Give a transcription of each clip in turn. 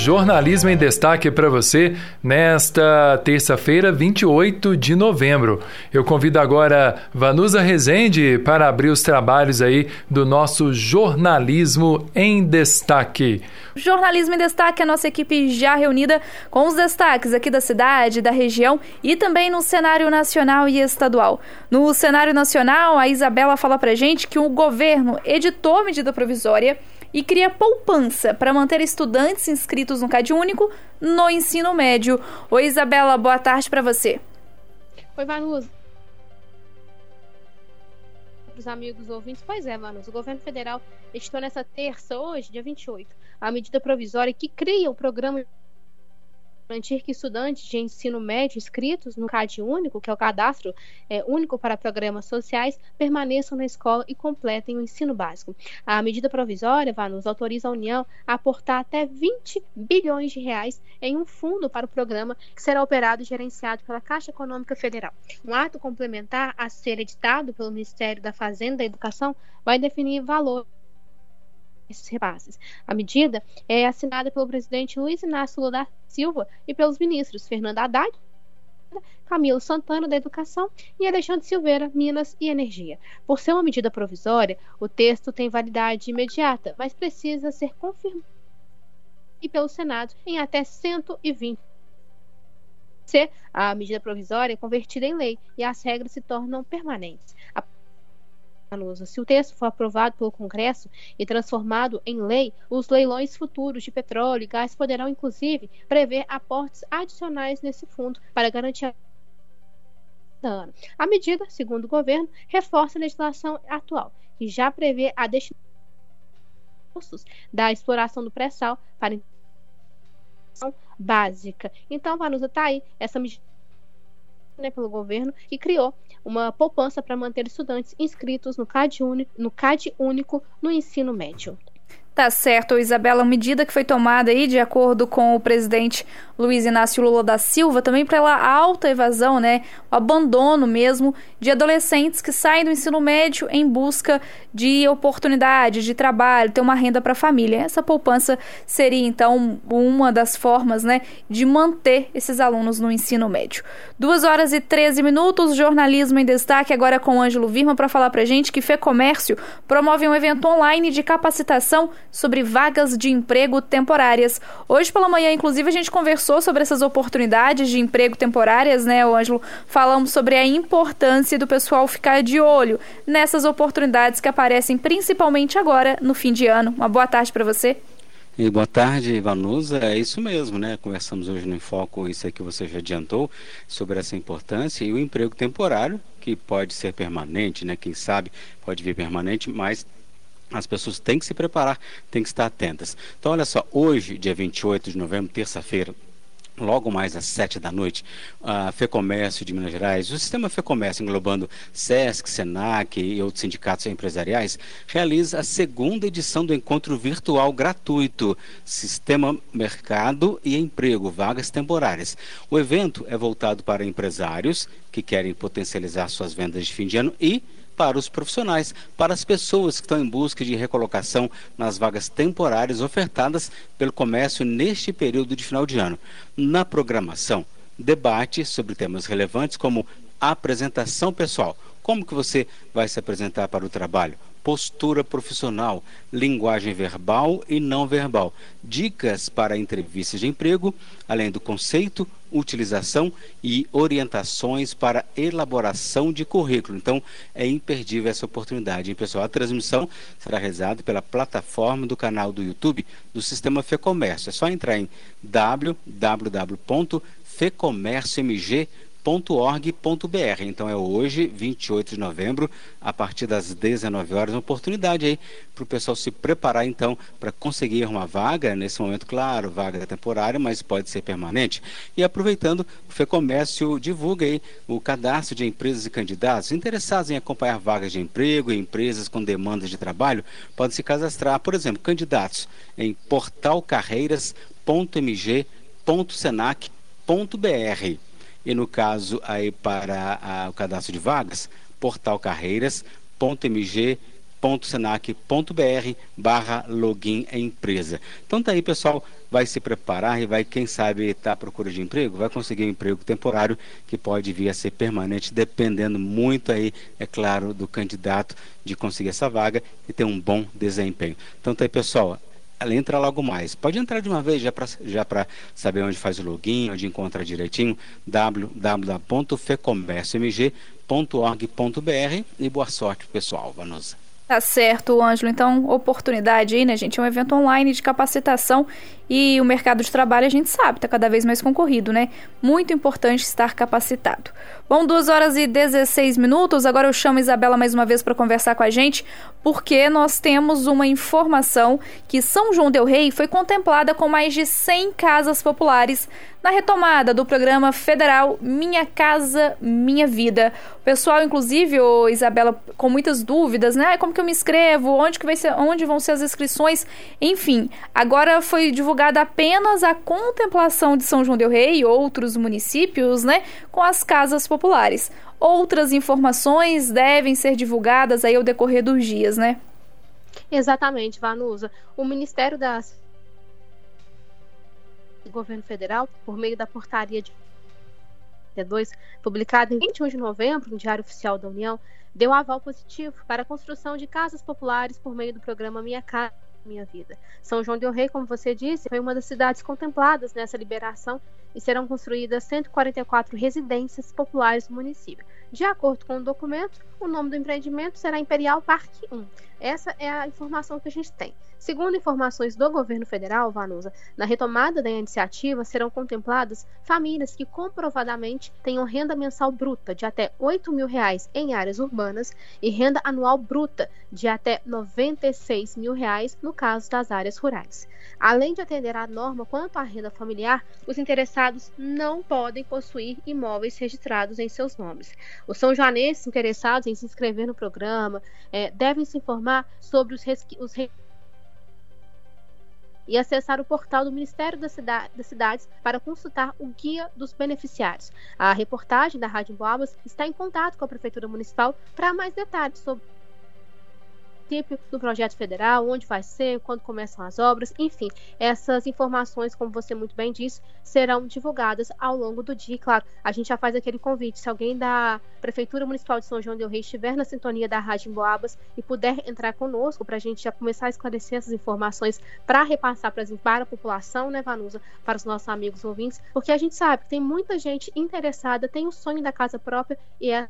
Jornalismo em destaque para você nesta terça-feira, 28 de novembro. Eu convido agora Vanusa Rezende para abrir os trabalhos aí do nosso Jornalismo em Destaque. Jornalismo em Destaque, a nossa equipe já reunida com os destaques aqui da cidade, da região e também no cenário nacional e estadual. No cenário nacional, a Isabela fala para gente que o governo editou medida provisória e cria poupança para manter estudantes inscritos no CAD Único no ensino médio. Oi, Isabela, boa tarde para você. Oi, Vanusa. Os amigos ouvintes, pois é, Vanusa, o governo federal editou nessa terça, hoje, dia 28, a medida provisória que cria o programa garantir que estudantes de ensino médio inscritos no CAD único, que é o cadastro é, único para programas sociais, permaneçam na escola e completem o ensino básico. A medida provisória, Vanus, autoriza a União a aportar até 20 bilhões de reais em um fundo para o programa que será operado e gerenciado pela Caixa Econômica Federal. Um ato complementar a ser editado pelo Ministério da Fazenda e Educação vai definir valor esses repasses. A medida é assinada pelo presidente Luiz Inácio Lula da Silva e pelos ministros Fernando Haddad, Camilo Santana, da Educação, e Alexandre Silveira, Minas e Energia. Por ser uma medida provisória, o texto tem validade imediata, mas precisa ser confirmado e pelo Senado em até 120 se a medida provisória é convertida em lei e as regras se tornam permanentes. A se o texto for aprovado pelo Congresso e transformado em lei, os leilões futuros de petróleo e gás poderão, inclusive, prever aportes adicionais nesse fundo para garantir a ano. A medida, segundo o governo, reforça a legislação atual, que já prevê a destinação da exploração do pré-sal para básica. Então, Vanusa, está aí essa medida né, pelo governo que criou uma poupança para manter estudantes inscritos no CAD, único, no CAD único no ensino médio. Tá certo, Isabela, medida que foi tomada aí de acordo com o presidente Luiz Inácio Lula da Silva, também pela alta evasão, né, o abandono mesmo de adolescentes que saem do ensino médio em busca de oportunidade de trabalho, ter uma renda para a família. Essa poupança seria então uma das formas, né, de manter esses alunos no ensino médio. Duas horas e 13 minutos, jornalismo em destaque agora com o Ângelo Virma para falar para gente que Fê Comércio promove um evento online de capacitação sobre vagas de emprego temporárias. Hoje pela manhã, inclusive, a gente conversou sobre essas oportunidades de emprego temporárias, né, Ângelo? Falamos sobre a importância do pessoal ficar de olho nessas oportunidades que aparecem principalmente agora no fim de ano. Uma boa tarde para você. E boa tarde, Vanusa. É isso mesmo, né? Conversamos hoje no Enfoco, isso aí que você já adiantou, sobre essa importância e o emprego temporário, que pode ser permanente, né? Quem sabe pode vir permanente, mas as pessoas têm que se preparar, têm que estar atentas. Então, olha só, hoje, dia 28 de novembro, terça-feira, logo mais às sete da noite, a FEComércio de Minas Gerais, o sistema FEComércio, englobando SESC, SENAC e outros sindicatos empresariais, realiza a segunda edição do encontro virtual gratuito Sistema Mercado e Emprego, Vagas Temporárias. O evento é voltado para empresários que querem potencializar suas vendas de fim de ano e para os profissionais, para as pessoas que estão em busca de recolocação nas vagas temporárias ofertadas pelo comércio neste período de final de ano. Na programação, debate sobre temas relevantes como apresentação pessoal. Como que você vai se apresentar para o trabalho? Postura profissional, linguagem verbal e não verbal, dicas para entrevistas de emprego, além do conceito, utilização e orientações para elaboração de currículo. Então, é imperdível essa oportunidade, hein, pessoal? A transmissão será realizada pela plataforma do canal do YouTube do Sistema Fecomércio. É só entrar em www.fecomérciomg.com .org.br. Então é hoje, 28 de novembro, a partir das 19 horas, uma oportunidade aí para o pessoal se preparar então para conseguir uma vaga, nesse momento, claro, vaga temporária, mas pode ser permanente. E aproveitando, o FEComércio divulga aí o cadastro de empresas e candidatos interessados em acompanhar vagas de emprego e empresas com demandas de trabalho, podem se cadastrar, por exemplo, candidatos em portalcarreiras.mg.senac.br e no caso aí para a, o cadastro de vagas, portalcarreiras.mg www.senac.br barra login empresa. Então tá aí, pessoal, vai se preparar e vai, quem sabe, estar tá à procura de emprego, vai conseguir um emprego temporário que pode vir a ser permanente, dependendo muito aí, é claro, do candidato de conseguir essa vaga e ter um bom desempenho. Então tá aí, pessoal, ela entra logo mais. Pode entrar de uma vez já para já saber onde faz o login, onde encontra direitinho, www.fecomérciomg.org.br e boa sorte pessoal, Vanusa. Tá certo, Ângelo. Então, oportunidade aí, né, gente? É um evento online de capacitação e o mercado de trabalho, a gente sabe, está cada vez mais concorrido, né? Muito importante estar capacitado. Bom, 2 horas e 16 minutos. Agora eu chamo a Isabela mais uma vez para conversar com a gente, porque nós temos uma informação que São João Del Rei foi contemplada com mais de 100 casas populares na retomada do programa federal Minha Casa Minha Vida. O pessoal, inclusive, ô Isabela, com muitas dúvidas, né? Como que eu me inscrevo? Onde que vai ser, onde vão ser as inscrições? Enfim, agora foi divulgada apenas a contemplação de São João del Rei e outros municípios, né, com as casas populares. Outras informações devem ser divulgadas aí ao decorrer dos dias, né? Exatamente, Vanusa. O Ministério da governo federal, por meio da portaria de 2, publicada em 21 de novembro no Diário Oficial da União, deu aval positivo para a construção de casas populares por meio do programa Minha Casa Minha Vida. São João del Rei, como você disse, foi uma das cidades contempladas nessa liberação e serão construídas 144 residências populares no município. De acordo com o documento, o nome do empreendimento será Imperial Parque 1. Essa é a informação que a gente tem. Segundo informações do governo federal, Vanusa, na retomada da iniciativa serão contempladas famílias que comprovadamente tenham renda mensal bruta de até 8 mil reais em áreas urbanas e renda anual bruta de até 96 mil reais no caso das áreas rurais. Além de atender à norma quanto à renda familiar, os interessados não podem possuir imóveis registrados em seus nomes. Os são joanenses interessados em se inscrever no programa é, devem se informar sobre os, os e acessar o portal do Ministério das, Cidades para consultar o guia dos beneficiários. A reportagem da Rádio Boabas está em contato com a Prefeitura Municipal para mais detalhes sobre município, do projeto federal, onde vai ser, quando começam as obras, enfim, essas informações, como você muito bem disse, serão divulgadas ao longo do dia. E, claro, a gente já faz aquele convite. Se alguém da Prefeitura Municipal de São João del Rei estiver na sintonia da Rádio Emboabas e puder entrar conosco para a gente já começar a esclarecer essas informações para repassar para, para a população, né, Vanusa, para os nossos amigos ouvintes, porque a gente sabe que tem muita gente interessada, tem o sonho da casa própria e é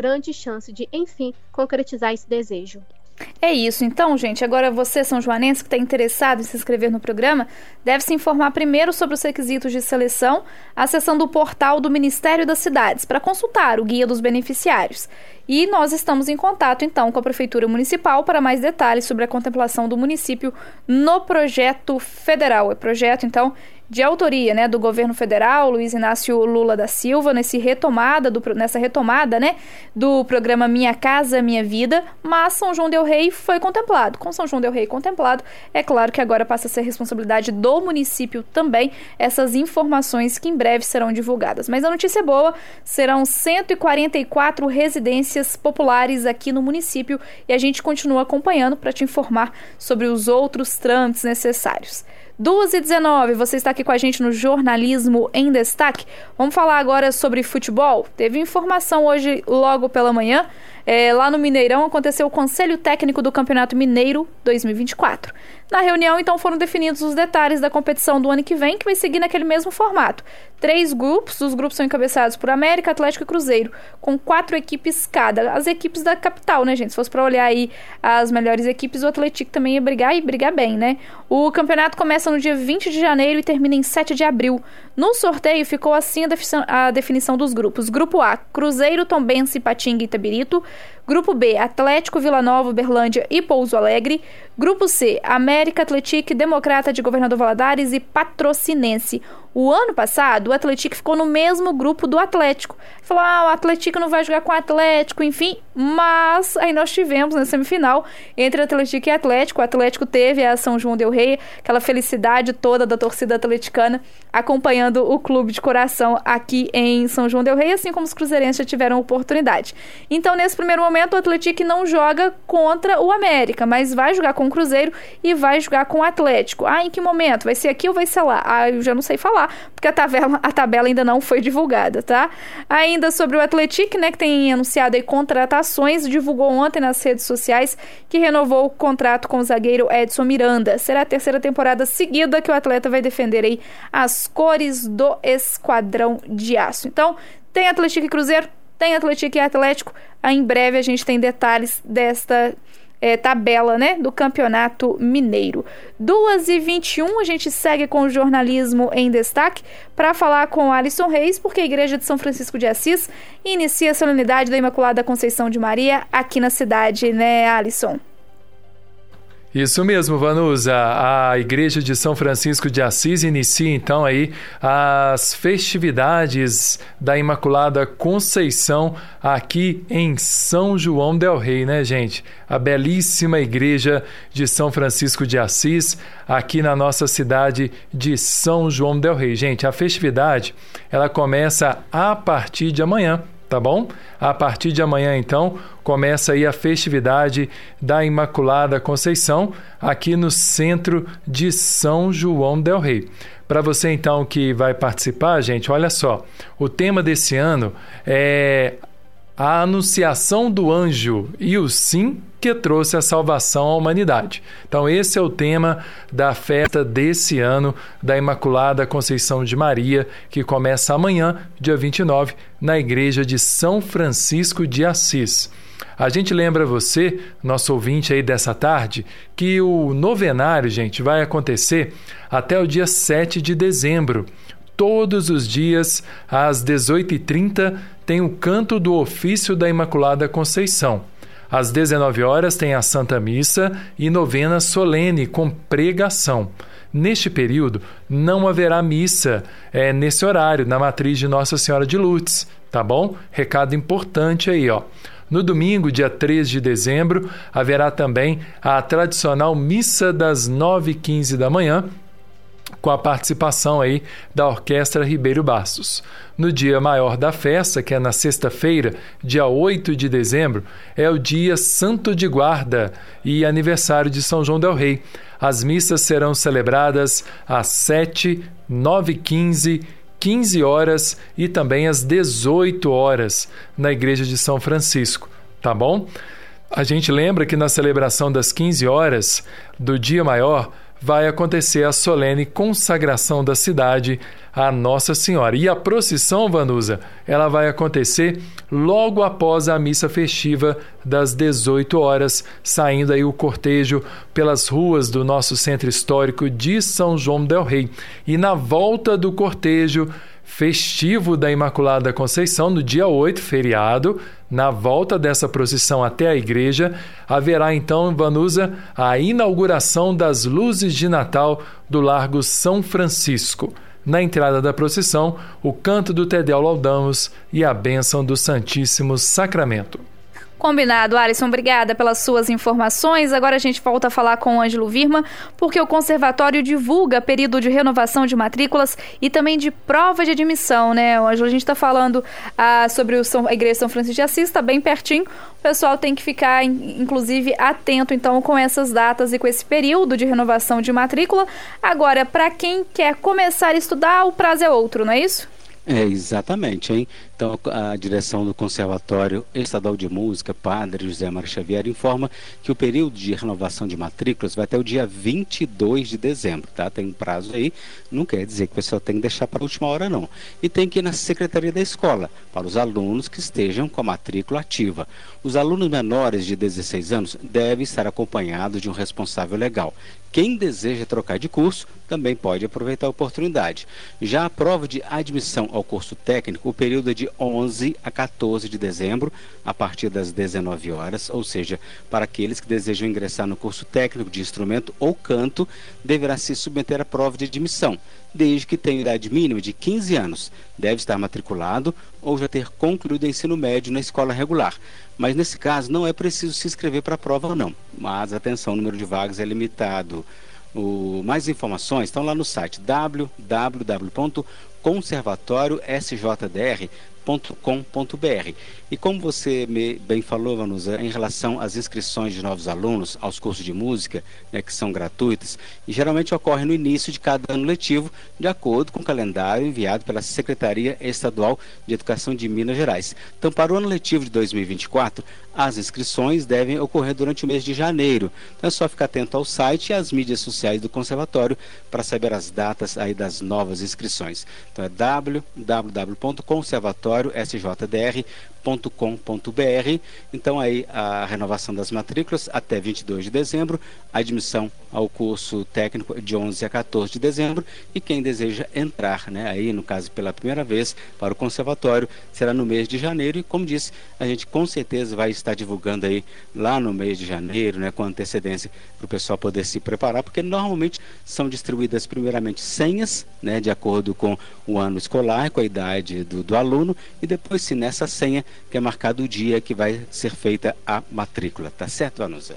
grande chance de, enfim, concretizar esse desejo. É isso. Então, gente, agora você, São Joanense, que está interessado em se inscrever no programa, deve se informar primeiro sobre os requisitos de seleção, acessando o portal do Ministério das Cidades para consultar o guia dos beneficiários. E nós estamos em contato, então, com a Prefeitura Municipal para mais detalhes sobre a contemplação do município no projeto federal. É projeto, então, de autoria né, do governo federal, Luiz Inácio Lula da Silva, nesse retomada do, nessa retomada né, do programa Minha Casa Minha Vida, mas São João Del Rei foi contemplado. Com São João Del Rei contemplado, é claro que agora passa a ser responsabilidade do município também essas informações que em breve serão divulgadas. Mas a notícia é boa, serão 144 residências populares aqui no município e a gente continua acompanhando para te informar sobre os outros trâmites necessários. 2 e 19, você está aqui com a gente no Jornalismo em Destaque. Vamos falar agora sobre futebol. Teve informação hoje, logo pela manhã, é, lá no Mineirão aconteceu o Conselho Técnico do Campeonato Mineiro 2024. Na reunião, então, foram definidos os detalhes da competição do ano que vem, que vai seguir naquele mesmo formato. Três grupos, os grupos são encabeçados por América, Atlético e Cruzeiro, com quatro equipes cada. As equipes da capital, né, gente? Se fosse para olhar aí as melhores equipes, o Atlético também ia brigar e brigar bem, né? O campeonato começa no dia 20 de janeiro e termina em 7 de abril. No sorteio, ficou assim a definição dos grupos. Grupo A, Cruzeiro, Tombense, Patinga e Itabirito. Grupo B, Atlético, Vila Nova, Berlândia e Pouso Alegre. Grupo C, América, Atlético, Democrata de Governador Valadares e Patrocinense. O ano passado, o Atlético ficou no mesmo grupo do Atlético. Falou, ah, o Atlético não vai jogar com o Atlético, enfim. Mas aí nós tivemos na semifinal entre Atlético e Atlético. O Atlético teve a São João Del Rey, aquela felicidade toda da torcida atleticana acompanhando o clube de coração aqui em São João Del Rey, assim como os cruzeirenses já tiveram oportunidade. Então, nesse primeiro momento, o Atlético não joga contra o América, mas vai jogar com o Cruzeiro e vai jogar com o Atlético. Ah, em que momento? Vai ser aqui ou vai ser lá? Ah, eu já não sei falar, porque a tabela, a tabela ainda não foi divulgada, tá? Ainda sobre o Atlético, né, que tem anunciado aí contratações, divulgou ontem nas redes sociais que renovou o contrato com o zagueiro Edson Miranda. Será a terceira temporada seguida que o atleta vai defender aí as cores do Esquadrão de Aço. Então, tem Atlético e Cruzeiro, tem Atlético e Atlético. Em breve a gente tem detalhes desta é, tabela né, do Campeonato Mineiro. 2 e 21 a gente segue com o jornalismo em destaque para falar com Alisson Reis, porque a Igreja de São Francisco de Assis inicia a solenidade da Imaculada Conceição de Maria aqui na cidade, né, Alisson? Isso mesmo, Vanusa. A Igreja de São Francisco de Assis inicia então aí as festividades da Imaculada Conceição aqui em São João del Rei, né, gente? A belíssima Igreja de São Francisco de Assis aqui na nossa cidade de São João del Rei. Gente, a festividade ela começa a partir de amanhã, tá bom? A partir de amanhã, então, começa aí a festividade da Imaculada Conceição aqui no centro de São João del Rei. Para você então que vai participar, gente, olha só, o tema desse ano é a anunciação do anjo e o sim que trouxe a salvação à humanidade. Então, esse é o tema da festa desse ano da Imaculada Conceição de Maria, que começa amanhã, dia 29, na Igreja de São Francisco de Assis. A gente lembra você, nosso ouvinte aí dessa tarde, que o novenário, gente, vai acontecer até o dia 7 de dezembro. Todos os dias, às 18h30, tem o canto do ofício da Imaculada Conceição. Às 19 horas tem a Santa Missa e novena solene com pregação. Neste período, não haverá missa é, nesse horário, na matriz de Nossa Senhora de Lourdes, tá bom? Recado importante aí, ó. No domingo, dia 3 de dezembro, haverá também a tradicional missa das 9h15 da manhã, com a participação aí da Orquestra Ribeiro Bastos. No dia maior da festa, que é na sexta-feira, dia 8 de dezembro, é o dia Santo de Guarda e aniversário de São João del Rei. As missas serão celebradas às 7, 9 15 15 horas e também às 18 horas na Igreja de São Francisco, tá bom? A gente lembra que na celebração das 15 horas do dia maior vai acontecer a solene consagração da cidade a Nossa Senhora. E a procissão, Vanusa, ela vai acontecer logo após a missa festiva das 18 horas, saindo aí o cortejo pelas ruas do nosso centro histórico de São João del Rei. E na volta do cortejo festivo da Imaculada Conceição, no dia 8, feriado, na volta dessa procissão até a igreja, haverá então, Vanusa, a inauguração das luzes de Natal do Largo São Francisco. Na entrada da procissão, o canto do Tedel Laudamos e a bênção do Santíssimo Sacramento. Combinado, Alisson. Obrigada pelas suas informações. Agora a gente volta a falar com o Ângelo Virma, porque o Conservatório divulga período de renovação de matrículas e também de prova de admissão, né? Ângelo, a gente está falando ah, sobre o São, a Igreja São Francisco de Assis, está bem pertinho. O pessoal tem que ficar, inclusive, atento, então, com essas datas e com esse período de renovação de matrícula. Agora, para quem quer começar a estudar, o prazo é outro, não é isso? É, exatamente, hein? Então, a direção do Conservatório Estadual de Música, Padre José Mário Xavier, informa que o período de renovação de matrículas vai até o dia 22 de dezembro, tá? Tem um prazo aí, não quer dizer que o pessoal tem que deixar para a última hora, não. E tem que ir na Secretaria da Escola, para os alunos que estejam com a matrícula ativa. Os alunos menores de 16 anos devem estar acompanhados de um responsável legal. Quem deseja trocar de curso também pode aproveitar a oportunidade. Já a prova de admissão ao curso técnico, o período é de de 11 a 14 de dezembro, a partir das 19 horas, ou seja, para aqueles que desejam ingressar no curso técnico de instrumento ou canto, deverá se submeter à prova de admissão, desde que tenha idade mínima de 15 anos, deve estar matriculado ou já ter concluído o ensino médio na escola regular. Mas nesse caso não é preciso se inscrever para a prova ou não. Mas atenção, o número de vagas é limitado. O, mais informações estão lá no site www.conservatóriosjdr.com.br. E como você bem falou, Vanusa, em relação às inscrições de novos alunos aos cursos de música, né, que são gratuitas, e geralmente ocorre no início de cada ano letivo, de acordo com o calendário enviado pela Secretaria Estadual de Educação de Minas Gerais. Então, para o ano letivo de 2024, as inscrições devem ocorrer durante o mês de janeiro. Então é só ficar atento ao site e às mídias sociais do Conservatório para saber as datas aí das novas inscrições. Então é www.conservatóriosjdr.com com.br Então aí a renovação das matrículas até 22 de dezembro, admissão ao curso técnico de 11 a 14 de dezembro e quem deseja entrar, né, aí no caso pela primeira vez para o conservatório, será no mês de janeiro. E como disse, a gente com certeza vai estar divulgando aí lá no mês de janeiro, né, com antecedência para o pessoal poder se preparar, porque normalmente são distribuídas primeiramente senhas, né, de acordo com o ano escolar, com a idade do, do aluno e depois se nessa senha que é marcado o dia que vai ser feita a matrícula. Tá certo, Vanusa?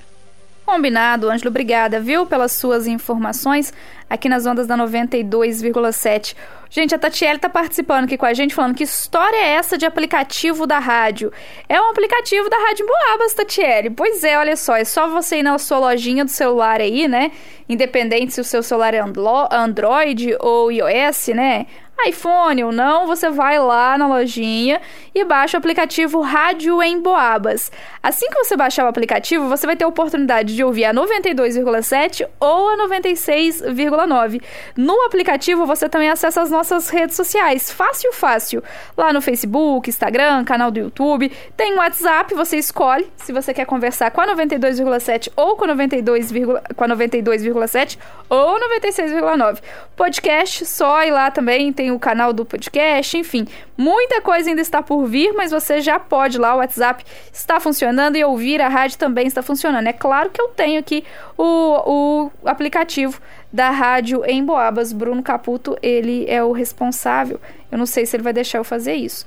Combinado, Ângelo. Obrigada, viu, pelas suas informações aqui nas ondas da 92,7. Gente, a Tatiele está participando aqui com a gente, falando que história é essa de aplicativo da rádio? É um aplicativo da Rádio Boabas, Tatiele. Pois é, olha só, é só você ir na sua lojinha do celular aí, né? Independente se o seu celular é Android ou iOS, né? iPhone ou não, você vai lá na lojinha e baixa o aplicativo Rádio em Boabas. Assim que você baixar o aplicativo, você vai ter a oportunidade de ouvir a 92,7 ou a 96,9. No aplicativo, você também acessa as nossas redes sociais. Fácil, fácil. Lá no Facebook, Instagram, canal do YouTube. Tem WhatsApp, você escolhe se você quer conversar com a 92,7 ou com a 92,7 com a 92,7 ou 96,9. Podcast, só ir lá também, tem o canal do podcast, enfim. Muita coisa ainda está por vir, mas você já pode lá, o WhatsApp está funcionando e ouvir a rádio também está funcionando. É claro que eu tenho aqui o, o aplicativo da rádio em Boabas. Bruno Caputo, ele é o responsável. Eu não sei se ele vai deixar eu fazer isso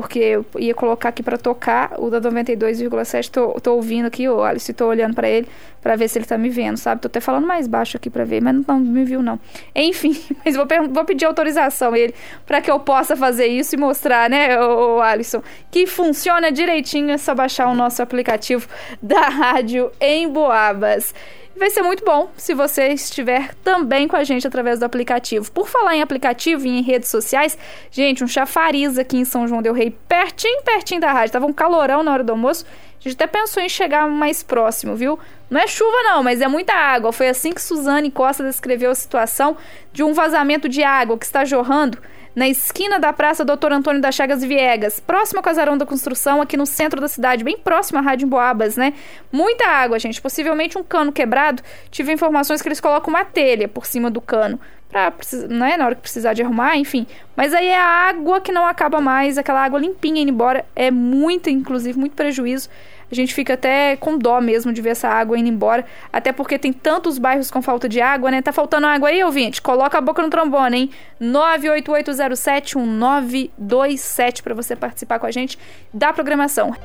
porque eu ia colocar aqui para tocar o da 92,7. Tô, tô ouvindo aqui, o Alice, tô olhando para ele para ver se ele tá me vendo, sabe? Tô até falando mais baixo aqui para ver, mas não, não, me viu não. Enfim, mas vou, vou pedir autorização ele para que eu possa fazer isso e mostrar, né, o, o Alisson, que funciona direitinho, é só baixar o nosso aplicativo da rádio em Boabas. Vai ser muito bom se você estiver também com a gente através do aplicativo. Por falar em aplicativo e em redes sociais, gente, um chafariz aqui em São João del Rei, pertinho, pertinho da rádio. Tava um calorão na hora do almoço. A gente até pensou em chegar mais próximo, viu? Não é chuva não, mas é muita água. Foi assim que Suzane Costa descreveu a situação de um vazamento de água que está jorrando na esquina da Praça Doutor Antônio das Chagas Viegas, próximo ao Casarão da Construção, aqui no centro da cidade, bem próximo à Rádio Boabas, né? Muita água, gente. Possivelmente um cano quebrado. Tive informações que eles colocam uma telha por cima do cano. Pra, né, na hora que precisar de arrumar, enfim. Mas aí é a água que não acaba mais, aquela água limpinha indo embora. É muito, inclusive, muito prejuízo. A gente fica até com dó mesmo de ver essa água indo embora. Até porque tem tantos bairros com falta de água, né? Tá faltando água aí, ouvinte? Coloca a boca no trombone, hein? 988071927 para você participar com a gente da programação.